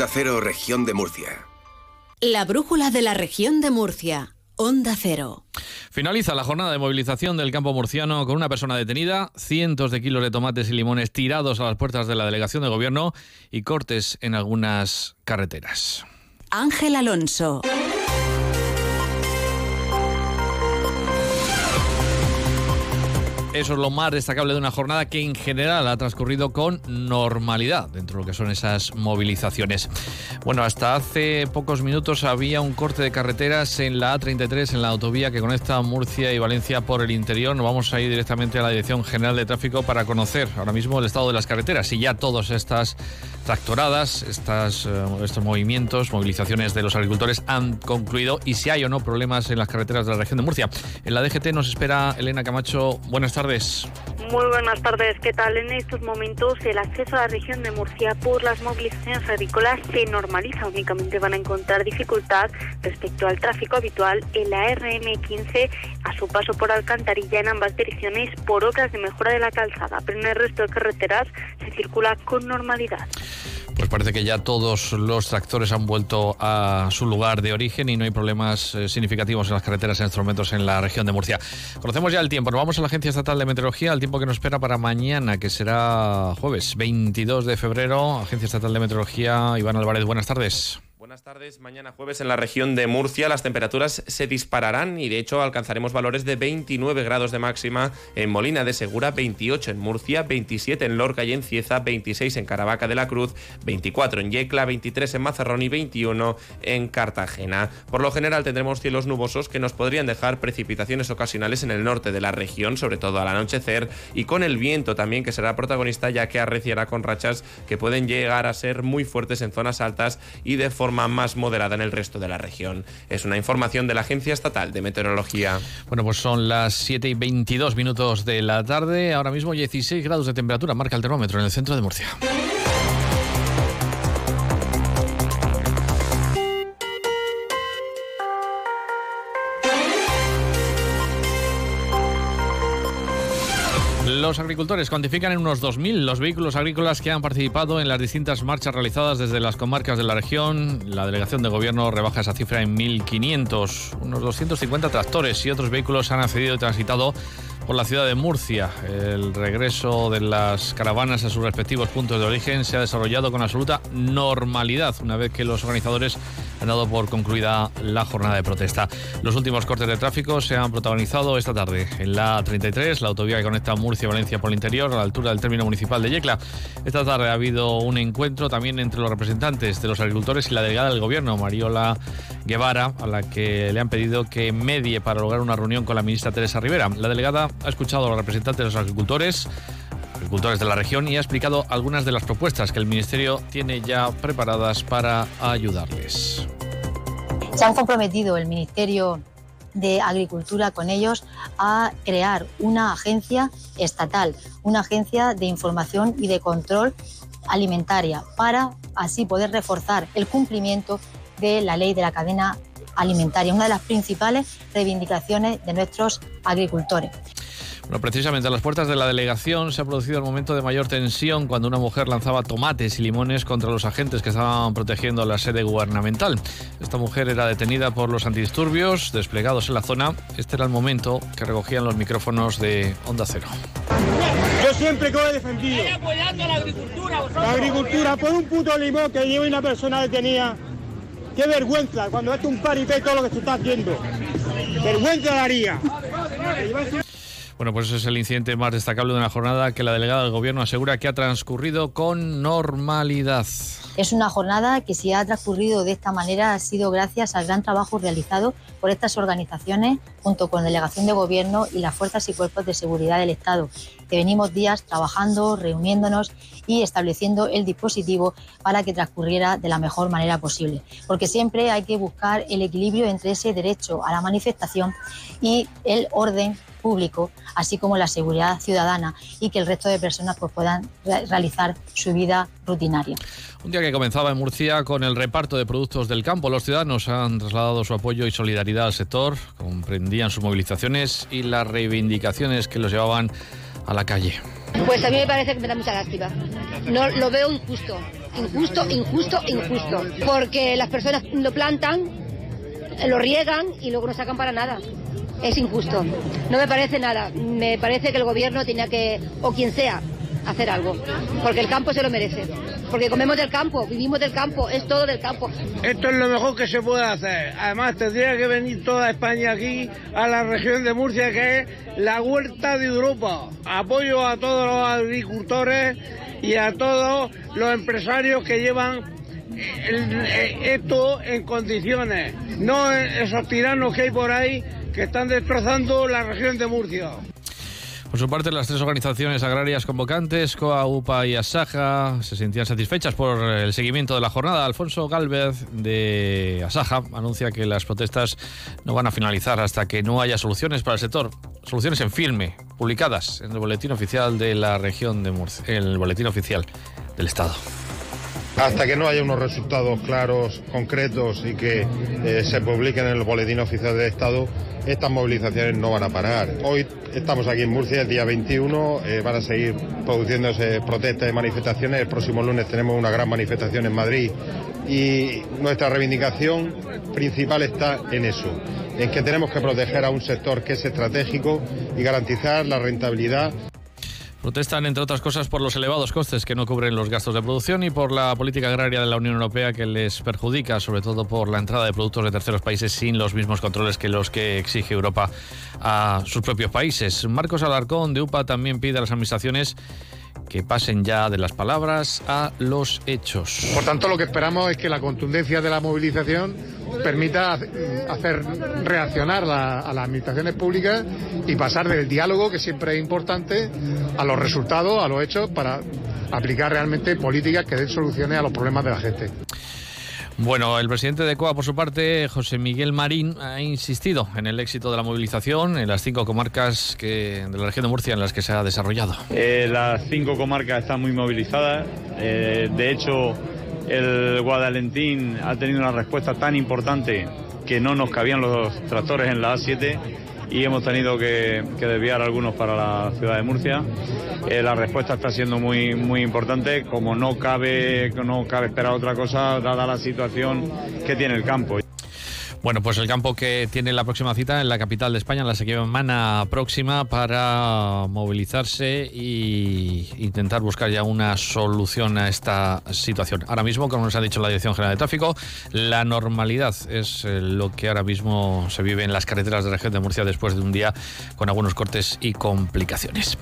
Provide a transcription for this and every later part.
Onda Cero, región de Murcia. La brújula de la región de Murcia. Onda Cero. Finaliza la jornada de movilización del campo murciano con una persona detenida, cientos de kilos de tomates y limones tirados a las puertas de la delegación de gobierno y cortes en algunas carreteras. Ángel Alonso. Eso es lo más destacable de una jornada que en general ha transcurrido con normalidad dentro de lo que son esas movilizaciones. Bueno, hasta hace pocos minutos había un corte de carreteras en la A33, en la autovía que conecta Murcia y Valencia por el interior. Nos vamos a ir directamente a la Dirección General de Tráfico para conocer ahora mismo el estado de las carreteras y ya todas estas tractoradas, eh, estos movimientos, movilizaciones de los agricultores han concluido y si hay o no problemas en las carreteras de la región de Murcia. En la DGT nos espera Elena Camacho. Buenas tardes. Muy buenas tardes, ¿qué tal? En estos momentos el acceso a la región de Murcia por las movilizaciones agrícolas se normaliza. Únicamente van a encontrar dificultad respecto al tráfico habitual en la RM15 a su paso por Alcantarilla en ambas direcciones por obras de mejora de la calzada, pero en el resto de carreteras se circula con normalidad. Pues parece que ya todos los tractores han vuelto a su lugar de origen y no hay problemas eh, significativos en las carreteras en estos momentos en la región de Murcia. Conocemos ya el tiempo. Nos vamos a la Agencia Estatal de Meteorología, el tiempo que nos espera para mañana, que será jueves 22 de febrero. Agencia Estatal de Meteorología, Iván Álvarez, buenas tardes. Buenas tardes. Mañana jueves en la región de Murcia las temperaturas se dispararán y de hecho alcanzaremos valores de 29 grados de máxima en Molina de Segura, 28 en Murcia, 27 en Lorca y en Cieza, 26 en Caravaca de la Cruz, 24 en Yecla, 23 en Mazarrón y 21 en Cartagena. Por lo general tendremos cielos nubosos que nos podrían dejar precipitaciones ocasionales en el norte de la región, sobre todo al anochecer, y con el viento también que será protagonista ya que arreciará con rachas que pueden llegar a ser muy fuertes en zonas altas y de forma más moderada en el resto de la región. Es una información de la Agencia Estatal de Meteorología. Bueno, pues son las 7 y 22 minutos de la tarde. Ahora mismo 16 grados de temperatura marca el termómetro en el centro de Murcia. Los agricultores cuantifican en unos 2.000 los vehículos agrícolas que han participado en las distintas marchas realizadas desde las comarcas de la región. La delegación de gobierno rebaja esa cifra en 1.500. Unos 250 tractores y otros vehículos han accedido y transitado por la ciudad de Murcia. El regreso de las caravanas a sus respectivos puntos de origen se ha desarrollado con absoluta normalidad, una vez que los organizadores han dado por concluida la jornada de protesta. Los últimos cortes de tráfico se han protagonizado esta tarde en la 33, la autovía que conecta Murcia y Valencia por el interior, a la altura del término municipal de Yecla. Esta tarde ha habido un encuentro también entre los representantes de los agricultores y la delegada del gobierno, Mariola Guevara, a la que le han pedido que medie para lograr una reunión con la ministra Teresa Rivera. La delegada ha escuchado a los representantes de los agricultores, agricultores de la región y ha explicado algunas de las propuestas que el Ministerio tiene ya preparadas para ayudarles. Se han comprometido el Ministerio de Agricultura con ellos a crear una agencia estatal, una agencia de información y de control alimentaria para así poder reforzar el cumplimiento de la ley de la cadena alimentaria, una de las principales reivindicaciones de nuestros agricultores. Bueno, precisamente a las puertas de la delegación se ha producido el momento de mayor tensión cuando una mujer lanzaba tomates y limones contra los agentes que estaban protegiendo la sede gubernamental. Esta mujer era detenida por los antidisturbios desplegados en la zona. Este era el momento que recogían los micrófonos de Onda Cero. Yo siempre que he defendido. apoyando a la agricultura, La agricultura, por un puto limón que lleva una persona detenida. Qué vergüenza cuando es un paripé todo lo que se está haciendo. Vergüenza daría. Bueno, pues ese es el incidente más destacable de una jornada que la delegada del Gobierno asegura que ha transcurrido con normalidad. Es una jornada que si ha transcurrido de esta manera ha sido gracias al gran trabajo realizado por estas organizaciones junto con la Delegación de Gobierno y las fuerzas y cuerpos de seguridad del Estado, que venimos días trabajando, reuniéndonos y estableciendo el dispositivo para que transcurriera de la mejor manera posible. Porque siempre hay que buscar el equilibrio entre ese derecho a la manifestación y el orden público, así como la seguridad ciudadana y que el resto de personas pues, puedan realizar su vida rutinaria. Un día que comenzaba en Murcia con el reparto de productos del campo. Los ciudadanos han trasladado su apoyo y solidaridad al sector, comprendían sus movilizaciones y las reivindicaciones que los llevaban a la calle. Pues a mí me parece que me da mucha lástima. No lo veo injusto. injusto, injusto, injusto. Porque las personas lo plantan, lo riegan y luego no sacan para nada. Es injusto. No me parece nada. Me parece que el gobierno tenía que, o quien sea, hacer algo. Porque el campo se lo merece. Porque comemos del campo, vivimos del campo, es todo del campo. Esto es lo mejor que se puede hacer. Además, tendría que venir toda España aquí, a la región de Murcia, que es la huerta de Europa. Apoyo a todos los agricultores y a todos los empresarios que llevan esto en condiciones, no esos tiranos que hay por ahí que están destrozando la región de Murcia. Por su parte, las tres organizaciones agrarias convocantes, COA, UPA y Asaja, se sentían satisfechas por el seguimiento de la jornada. Alfonso Galvez de Asaja anuncia que las protestas no van a finalizar hasta que no haya soluciones para el sector, soluciones en firme, publicadas en el boletín oficial de la región de Murcia, en el boletín oficial del Estado. Hasta que no haya unos resultados claros, concretos y que eh, se publiquen en el boletín oficial del Estado, estas movilizaciones no van a parar. Hoy estamos aquí en Murcia, el día 21, eh, van a seguir produciéndose protestas y manifestaciones. El próximo lunes tenemos una gran manifestación en Madrid y nuestra reivindicación principal está en eso, en que tenemos que proteger a un sector que es estratégico y garantizar la rentabilidad Protestan, entre otras cosas, por los elevados costes que no cubren los gastos de producción y por la política agraria de la Unión Europea que les perjudica, sobre todo por la entrada de productos de terceros países sin los mismos controles que los que exige Europa a sus propios países. Marcos Alarcón de UPA también pide a las administraciones que pasen ya de las palabras a los hechos. Por tanto, lo que esperamos es que la contundencia de la movilización permita hacer reaccionar a las administraciones públicas y pasar del diálogo, que siempre es importante, a los resultados, a los hechos, para aplicar realmente políticas que den soluciones a los problemas de la gente. Bueno, el presidente de COA, por su parte, José Miguel Marín, ha insistido en el éxito de la movilización en las cinco comarcas que, de la región de Murcia en las que se ha desarrollado. Eh, las cinco comarcas están muy movilizadas. Eh, de hecho, el Guadalentín ha tenido una respuesta tan importante que no nos cabían los tractores en la A7 y hemos tenido que, desviar algunos para la ciudad de Murcia. Eh, la respuesta está siendo muy, muy importante, como no cabe, no cabe esperar otra cosa, dada la situación que tiene el campo. Bueno, pues el campo que tiene la próxima cita en la capital de España, la semana próxima, para movilizarse e intentar buscar ya una solución a esta situación. Ahora mismo, como nos ha dicho la Dirección General de Tráfico, la normalidad es eh, lo que ahora mismo se vive en las carreteras de la región de Murcia después de un día con algunos cortes y complicaciones.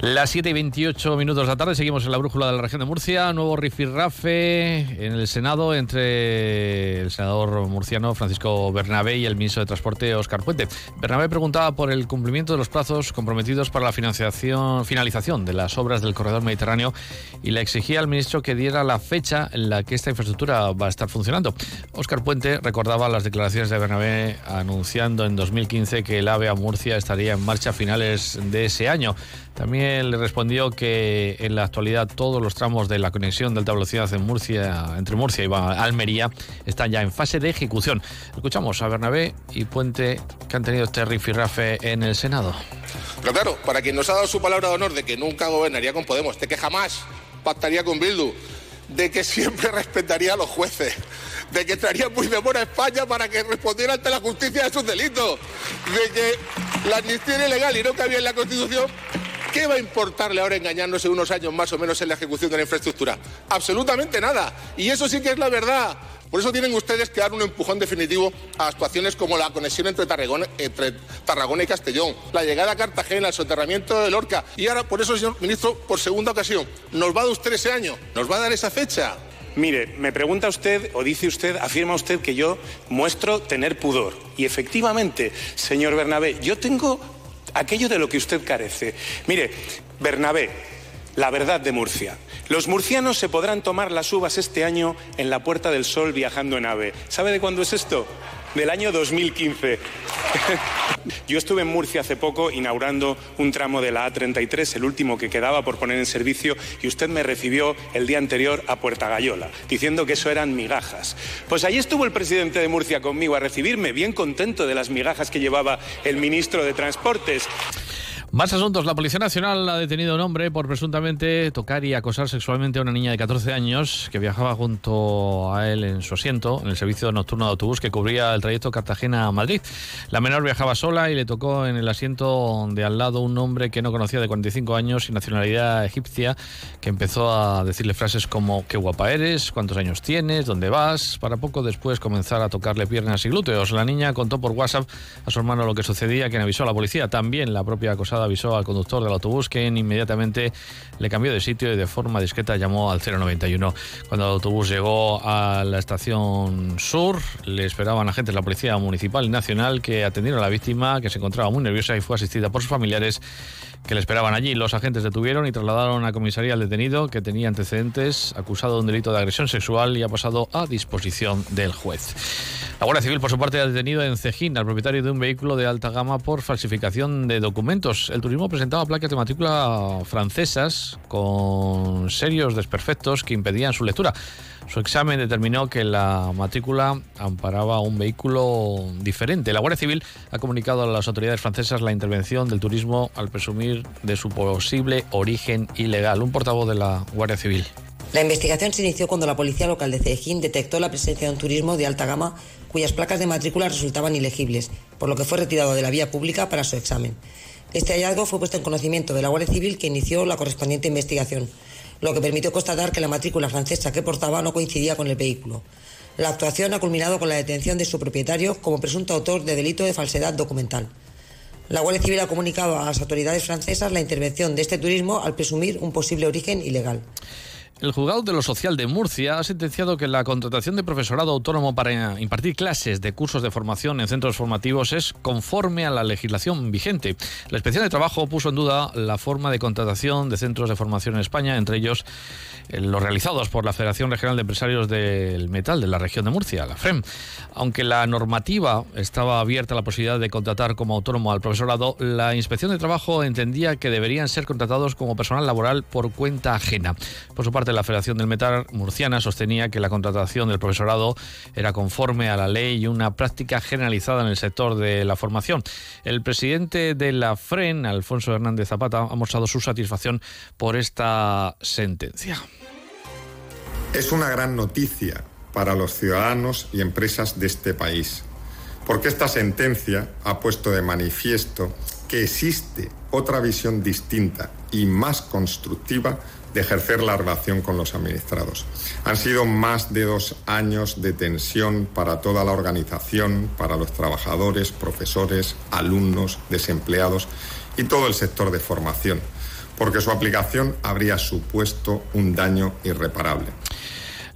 Las 7 y 28 minutos de la tarde, seguimos en la brújula de la región de Murcia. Nuevo rifirrafe en el Senado entre el senador murciano Francisco Bernabé y el ministro de Transporte Óscar Puente. Bernabé preguntaba por el cumplimiento de los plazos comprometidos para la financiación, finalización de las obras del corredor mediterráneo y le exigía al ministro que diera la fecha en la que esta infraestructura va a estar funcionando. Óscar Puente recordaba las declaraciones de Bernabé anunciando en 2015 que el AVE a Murcia estaría en marcha a finales de ese año. También le respondió que en la actualidad todos los tramos de la conexión de alta velocidad en Murcia, entre Murcia y Almería están ya en fase de ejecución. Escuchamos a Bernabé y Puente que han tenido este rifirrafe en el Senado. Pero claro, para quien nos ha dado su palabra de honor de que nunca gobernaría con Podemos, de que jamás pactaría con Bildu, de que siempre respetaría a los jueces, de que traería Puigdemont a España para que respondiera ante la justicia de sus delitos, de que la amnistía era ilegal y no cabía en la Constitución, ¿Qué va a importarle ahora engañarnos en unos años más o menos en la ejecución de la infraestructura? Absolutamente nada. Y eso sí que es la verdad. Por eso tienen ustedes que dar un empujón definitivo a actuaciones como la conexión entre Tarragona, y Castellón, la llegada a Cartagena, el soterramiento de Lorca. Y ahora, por eso, señor ministro, por segunda ocasión, ¿nos va a dar usted ese año? ¿Nos va a dar esa fecha? Mire, me pregunta usted o dice usted, afirma usted que yo muestro tener pudor. Y efectivamente, señor Bernabé, yo tengo aquello de lo que usted carece. Mire, Bernabé, la verdad de Murcia. Los murcianos se podrán tomar las uvas este año en la Puerta del Sol viajando en AVE. ¿Sabe de cuándo es esto? Del año 2015. Yo estuve en Murcia hace poco inaugurando un tramo de la A33, el último que quedaba por poner en servicio, y usted me recibió el día anterior a Puerta Gallola, diciendo que eso eran migajas. Pues ahí estuvo el presidente de Murcia conmigo a recibirme, bien contento de las migajas que llevaba el ministro de Transportes. Más asuntos. La Policía Nacional ha detenido a un hombre por presuntamente tocar y acosar sexualmente a una niña de 14 años que viajaba junto a él en su asiento en el servicio nocturno de autobús que cubría el trayecto Cartagena-Madrid. La menor viajaba sola y le tocó en el asiento de al lado un hombre que no conocía de 45 años y nacionalidad egipcia que empezó a decirle frases como qué guapa eres, cuántos años tienes, dónde vas, para poco después comenzar a tocarle piernas y glúteos. La niña contó por WhatsApp a su hermano lo que sucedía, quien avisó a la policía. También la propia acosada avisó al conductor del autobús que inmediatamente le cambió de sitio y de forma discreta llamó al 091. Cuando el autobús llegó a la estación sur, le esperaban agentes de la Policía Municipal y Nacional que atendieron a la víctima, que se encontraba muy nerviosa y fue asistida por sus familiares que le esperaban allí. Los agentes detuvieron y trasladaron a comisaría al detenido que tenía antecedentes, acusado de un delito de agresión sexual y ha pasado a disposición del juez. La Guardia Civil, por su parte, ha detenido en Cejín al propietario de un vehículo de alta gama por falsificación de documentos. El turismo presentaba placas de matrícula francesas con serios desperfectos que impedían su lectura. Su examen determinó que la matrícula amparaba un vehículo diferente. La Guardia Civil ha comunicado a las autoridades francesas la intervención del turismo al presumir de su posible origen ilegal. Un portavoz de la Guardia Civil. La investigación se inició cuando la policía local de Cejín detectó la presencia de un turismo de alta gama cuyas placas de matrícula resultaban ilegibles, por lo que fue retirado de la vía pública para su examen. Este hallazgo fue puesto en conocimiento de la Guardia Civil que inició la correspondiente investigación lo que permitió constatar que la matrícula francesa que portaba no coincidía con el vehículo. La actuación ha culminado con la detención de su propietario como presunto autor de delito de falsedad documental. La Guardia Civil ha comunicado a las autoridades francesas la intervención de este turismo al presumir un posible origen ilegal. El juzgado de lo social de Murcia ha sentenciado que la contratación de profesorado autónomo para impartir clases de cursos de formación en centros formativos es conforme a la legislación vigente. La inspección de trabajo puso en duda la forma de contratación de centros de formación en España, entre ellos eh, los realizados por la Federación Regional de Empresarios del Metal de la región de Murcia, la FREM. Aunque la normativa estaba abierta a la posibilidad de contratar como autónomo al profesorado, la inspección de trabajo entendía que deberían ser contratados como personal laboral por cuenta ajena. Por su parte, la Federación del Metal Murciana sostenía que la contratación del profesorado era conforme a la ley y una práctica generalizada en el sector de la formación. El presidente de la FREN, Alfonso Hernández Zapata, ha mostrado su satisfacción por esta sentencia. Es una gran noticia para los ciudadanos y empresas de este país, porque esta sentencia ha puesto de manifiesto que existe otra visión distinta y más constructiva de ejercer la relación con los administrados. Han sido más de dos años de tensión para toda la organización, para los trabajadores, profesores, alumnos, desempleados y todo el sector de formación, porque su aplicación habría supuesto un daño irreparable.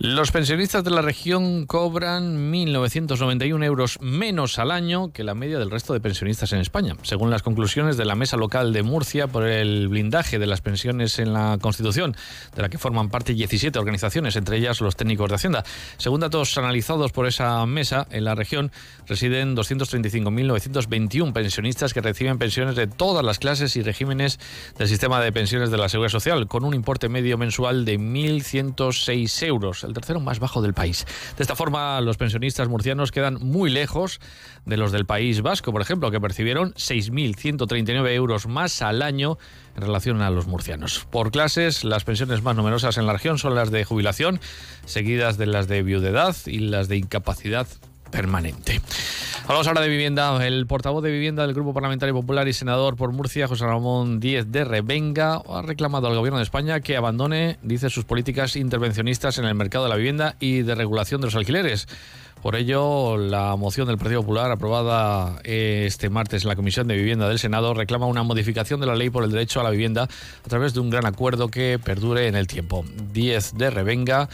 Los pensionistas de la región cobran 1.991 euros menos al año que la media del resto de pensionistas en España, según las conclusiones de la Mesa Local de Murcia por el blindaje de las pensiones en la Constitución, de la que forman parte 17 organizaciones, entre ellas los técnicos de Hacienda. Según datos analizados por esa mesa, en la región residen 235.921 pensionistas que reciben pensiones de todas las clases y regímenes del sistema de pensiones de la Seguridad Social, con un importe medio mensual de 1.106 euros el tercero más bajo del país. De esta forma, los pensionistas murcianos quedan muy lejos de los del País Vasco, por ejemplo, que percibieron 6.139 euros más al año en relación a los murcianos. Por clases, las pensiones más numerosas en la región son las de jubilación, seguidas de las de viudedad y las de incapacidad permanente. Hablamos ahora de vivienda. El portavoz de vivienda del Grupo Parlamentario Popular y senador por Murcia, José Ramón Díez de Revenga, ha reclamado al Gobierno de España que abandone, dice, sus políticas intervencionistas en el mercado de la vivienda y de regulación de los alquileres. Por ello, la moción del Partido Popular aprobada este martes en la Comisión de Vivienda del Senado reclama una modificación de la ley por el derecho a la vivienda a través de un gran acuerdo que perdure en el tiempo. Díez de Revenga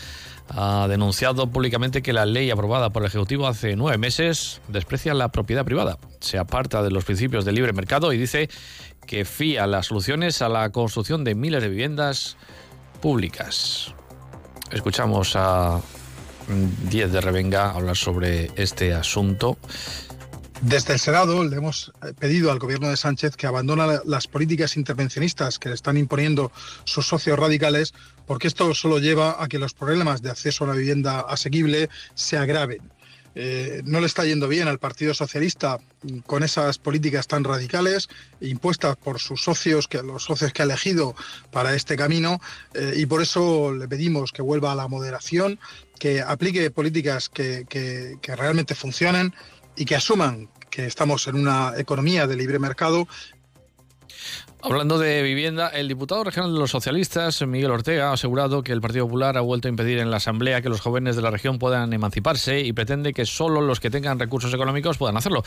ha denunciado públicamente que la ley aprobada por el Ejecutivo hace nueve meses desprecia la propiedad privada, se aparta de los principios del libre mercado y dice que fía las soluciones a la construcción de miles de viviendas públicas. Escuchamos a Diez de Revenga hablar sobre este asunto. Desde el Senado le hemos pedido al gobierno de Sánchez que abandone las políticas intervencionistas que le están imponiendo sus socios radicales, porque esto solo lleva a que los problemas de acceso a la vivienda asequible se agraven. eh, no le está yendo bien al Partido Socialista con esas políticas tan radicales impuestas por sus socios, que los socios que ha elegido para este camino, eh, y por eso le pedimos que vuelva a la moderación, que aplique políticas que, que realmente funcionen y que asuman que estamos en una economía de libre mercado Hablando de vivienda, el diputado regional de los socialistas, Miguel Ortega, ha asegurado que el Partido Popular ha vuelto a impedir en la Asamblea que los jóvenes de la región puedan emanciparse y pretende que solo los que tengan recursos económicos puedan hacerlo.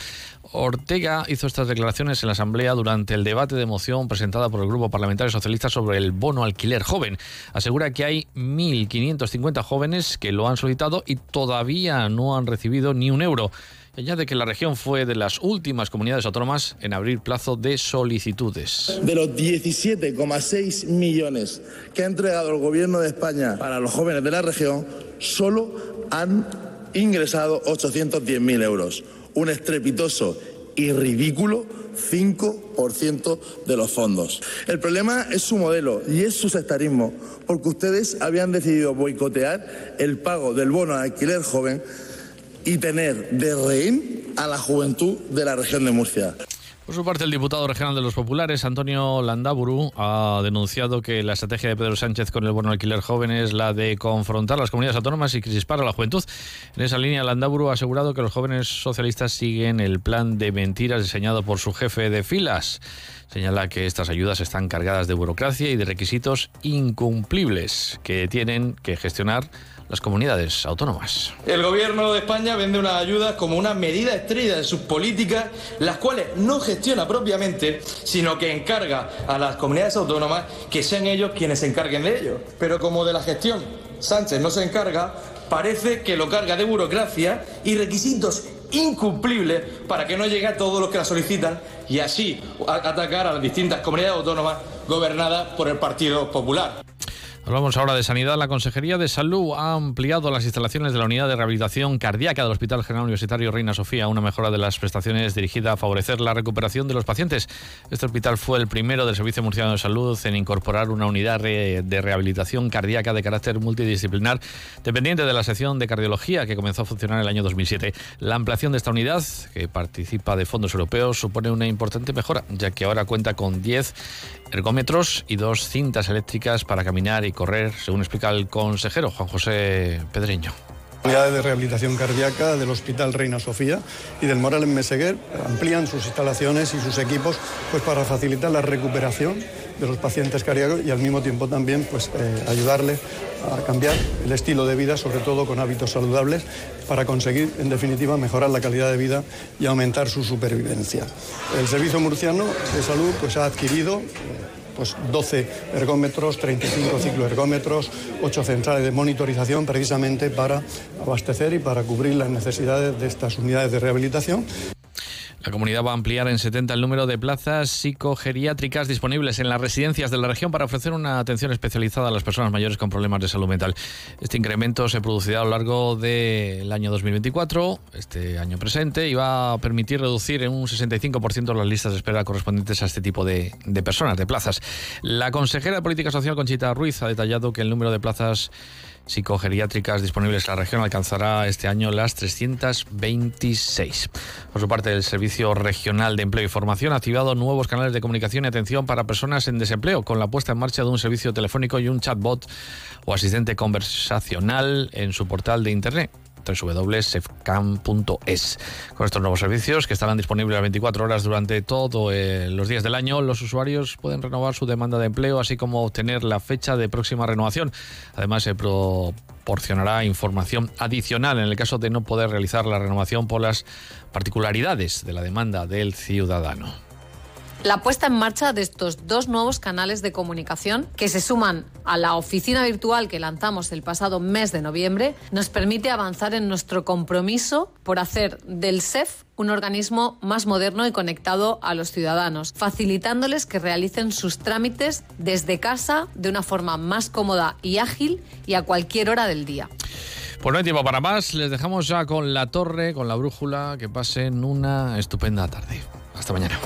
Ortega hizo estas declaraciones en la Asamblea durante el debate de moción presentada por el Grupo Parlamentario Socialista sobre el bono alquiler joven. Asegura que hay 1.550 jóvenes que lo han solicitado y todavía no han recibido ni un euro. Añade que la región fue de las últimas comunidades autónomas en abrir plazo de solicitudes. De los 17,6 millones que ha entregado el Gobierno de España para los jóvenes de la región, solo han ingresado 810.000 euros. Un estrepitoso y ridículo 5% de los fondos. El problema es su modelo y es su sectarismo, porque ustedes habían decidido boicotear el pago del bono de alquiler joven y tener de rehén a la juventud de la región de Murcia. Por su parte, el diputado regional de los populares, Antonio Landaburu, ha denunciado que la estrategia de Pedro Sánchez con el bono alquiler joven es la de confrontar las comunidades autónomas y crispar a la juventud. En esa línea, Landaburu ha asegurado que los jóvenes socialistas siguen el plan de mentiras diseñado por su jefe de filas. Señala que estas ayudas están cargadas de burocracia y de requisitos incumplibles que tienen que gestionar las comunidades autónomas. El gobierno de España vende unas ayudas como una medida estrella de sus políticas, las cuales no gestiona propiamente, sino que encarga a las comunidades autónomas que sean ellos quienes se encarguen de ello. Pero como de la gestión Sánchez no se encarga, parece que lo carga de burocracia y requisitos incumplibles para que no llegue a todos los que la solicitan y así atacar a las distintas comunidades autónomas gobernadas por el Partido Popular. Hablamos ahora de sanidad. La Consejería de Salud ha ampliado las instalaciones de la unidad de rehabilitación cardíaca del Hospital General Universitario Reina Sofía, una mejora de las prestaciones dirigida a favorecer la recuperación de los pacientes. Este hospital fue el primero del Servicio Murciano de Salud en incorporar una unidad de rehabilitación cardíaca de carácter multidisciplinar dependiente de la sección de cardiología que comenzó a funcionar en el año 2007. La ampliación de esta unidad, que participa de fondos europeos, supone una importante mejora, ya que ahora cuenta con 10 ergómetros y dos cintas eléctricas para caminar y correr, según explica el consejero Juan José Pedreño. Unidades de rehabilitación cardíaca del Hospital Reina Sofía y del Moral en Meseguer amplían sus instalaciones y sus equipos pues, para facilitar la recuperación de los pacientes cardíacos y al mismo tiempo también pues, eh, ayudarle a cambiar el estilo de vida, sobre todo con hábitos saludables, para conseguir, en definitiva, mejorar la calidad de vida y aumentar su supervivencia. El Servicio Murciano de Salud pues, ha adquirido pues 12 ergómetros, 35 cicloergómetros, 8 centrales de monitorización precisamente para abastecer y para cubrir las necesidades de estas unidades de rehabilitación. La comunidad va a ampliar en 70 el número de plazas psicogeriátricas disponibles en las residencias de la región para ofrecer una atención especializada a las personas mayores con problemas de salud mental. Este incremento se producirá a lo largo del año 2024, este año presente, y va a permitir reducir en un 65% las listas de espera correspondientes a este tipo de, personas, de plazas. La consejera de Política Social, Conchita Ruiz, ha detallado que el número de plazas psicogeriátricas disponibles en la región alcanzará este año las 326. Por su parte, el Servicio Regional de Empleo y Formación ha activado nuevos canales de comunicación y atención para personas en desempleo, con la puesta en marcha de un servicio telefónico y un chatbot o asistente conversacional en su portal de Internet www.sefcam.es. Con estos nuevos servicios que estarán disponibles las 24 horas durante todos eh, los días del año, los usuarios pueden renovar su demanda de empleo, así como obtener la fecha de próxima renovación. Además, se proporcionará información adicional en el caso de no poder realizar la renovación por las particularidades de la demanda del ciudadano. La puesta en marcha de estos dos nuevos canales de comunicación, que se suman a la oficina virtual que lanzamos el pasado mes de noviembre, nos permite avanzar en nuestro compromiso por hacer del SEF un organismo más moderno y conectado a los ciudadanos, facilitándoles que realicen sus trámites desde casa de una forma más cómoda y ágil y a cualquier hora del día. Pues no hay tiempo para más, les dejamos ya con la torre, con la brújula, que pasen una estupenda tarde. Hasta mañana.